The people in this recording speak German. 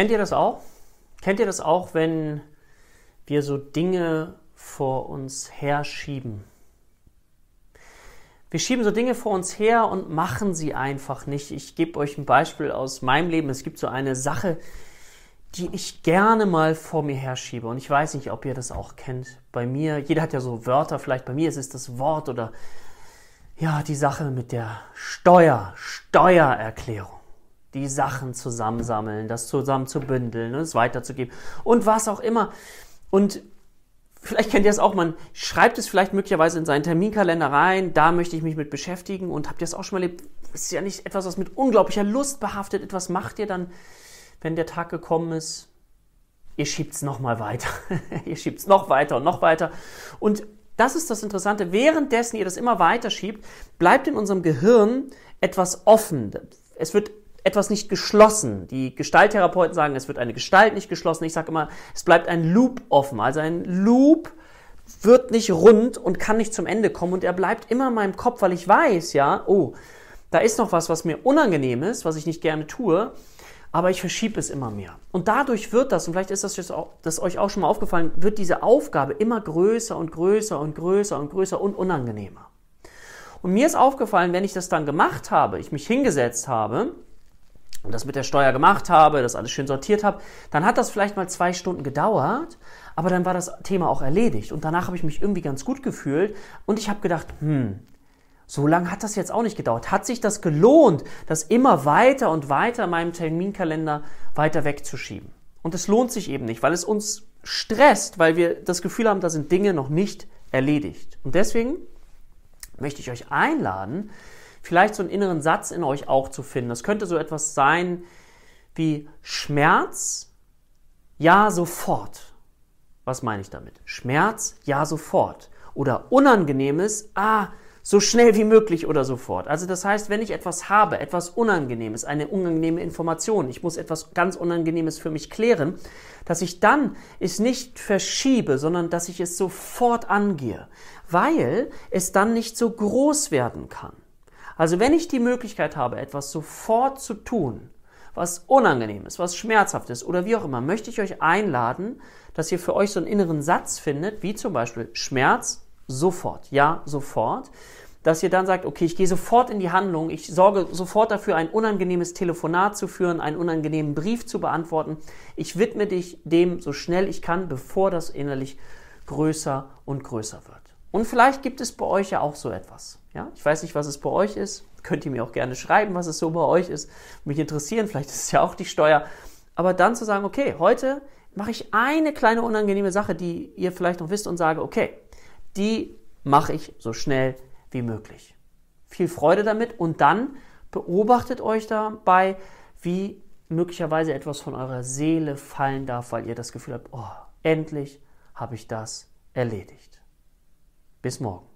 Kennt ihr das auch? Kennt ihr das auch, wenn wir so Dinge vor uns herschieben? Wir schieben so Dinge vor uns her und machen sie einfach nicht. Ich gebe euch ein Beispiel aus meinem Leben. Es gibt so eine Sache, die ich gerne mal vor mir herschiebe. Und ich weiß nicht, ob ihr das auch kennt. Bei mir, jeder hat ja so Wörter, vielleicht bei mir ist es das Wort oder ja, die Sache mit der Steuer, Steuererklärung. Die Sachen zusammensammeln, das zusammen zu bündeln, es weiterzugeben und was auch immer. Und vielleicht kennt ihr es auch, man schreibt es vielleicht möglicherweise in seinen Terminkalender rein, da möchte ich mich mit beschäftigen und habt ihr es auch schon mal erlebt? Es ist ja nicht etwas, was mit unglaublicher Lust behaftet, etwas macht ihr dann, wenn der Tag gekommen ist, ihr schiebt es nochmal weiter. ihr schiebt es noch weiter und noch weiter. Und das ist das Interessante. Währenddessen ihr das immer weiter schiebt, bleibt in unserem Gehirn etwas offen. Es wird etwas nicht geschlossen. Die Gestalttherapeuten sagen, es wird eine Gestalt nicht geschlossen. Ich sage immer, es bleibt ein Loop offen. Also ein Loop wird nicht rund und kann nicht zum Ende kommen und er bleibt immer in meinem Kopf, weil ich weiß, ja, oh, da ist noch was, was mir unangenehm ist, was ich nicht gerne tue aber ich verschiebe es immer mehr. Und dadurch wird das, und vielleicht ist das, jetzt auch, das euch auch schon mal aufgefallen, wird diese Aufgabe immer größer und größer und größer und größer und unangenehmer. Und mir ist aufgefallen, wenn ich das dann gemacht habe, ich mich hingesetzt habe das mit der Steuer gemacht habe, das alles schön sortiert habe, dann hat das vielleicht mal zwei Stunden gedauert, aber dann war das Thema auch erledigt. Und danach habe ich mich irgendwie ganz gut gefühlt und ich habe gedacht, hm, so lange hat das jetzt auch nicht gedauert. Hat sich das gelohnt, das immer weiter und weiter in meinem Terminkalender weiter wegzuschieben? Und es lohnt sich eben nicht, weil es uns stresst, weil wir das Gefühl haben, da sind Dinge noch nicht erledigt. Und deswegen möchte ich euch einladen, vielleicht so einen inneren Satz in euch auch zu finden. Das könnte so etwas sein wie Schmerz, ja sofort. Was meine ich damit? Schmerz, ja sofort. Oder Unangenehmes, ah, so schnell wie möglich oder sofort. Also das heißt, wenn ich etwas habe, etwas Unangenehmes, eine unangenehme Information, ich muss etwas ganz Unangenehmes für mich klären, dass ich dann es nicht verschiebe, sondern dass ich es sofort angehe, weil es dann nicht so groß werden kann. Also wenn ich die Möglichkeit habe, etwas sofort zu tun, was unangenehm ist, was schmerzhaft ist oder wie auch immer, möchte ich euch einladen, dass ihr für euch so einen inneren Satz findet, wie zum Beispiel Schmerz sofort, ja, sofort, dass ihr dann sagt, okay, ich gehe sofort in die Handlung, ich sorge sofort dafür, ein unangenehmes Telefonat zu führen, einen unangenehmen Brief zu beantworten. Ich widme dich dem so schnell ich kann, bevor das innerlich größer und größer wird. Und vielleicht gibt es bei euch ja auch so etwas. Ja? Ich weiß nicht, was es bei euch ist. Könnt ihr mir auch gerne schreiben, was es so bei euch ist. Mich interessieren, vielleicht ist es ja auch die Steuer. Aber dann zu sagen, okay, heute mache ich eine kleine unangenehme Sache, die ihr vielleicht noch wisst und sage, okay, die mache ich so schnell wie möglich. Viel Freude damit und dann beobachtet euch dabei, wie möglicherweise etwas von eurer Seele fallen darf, weil ihr das Gefühl habt, oh, endlich habe ich das erledigt. Bis morgen.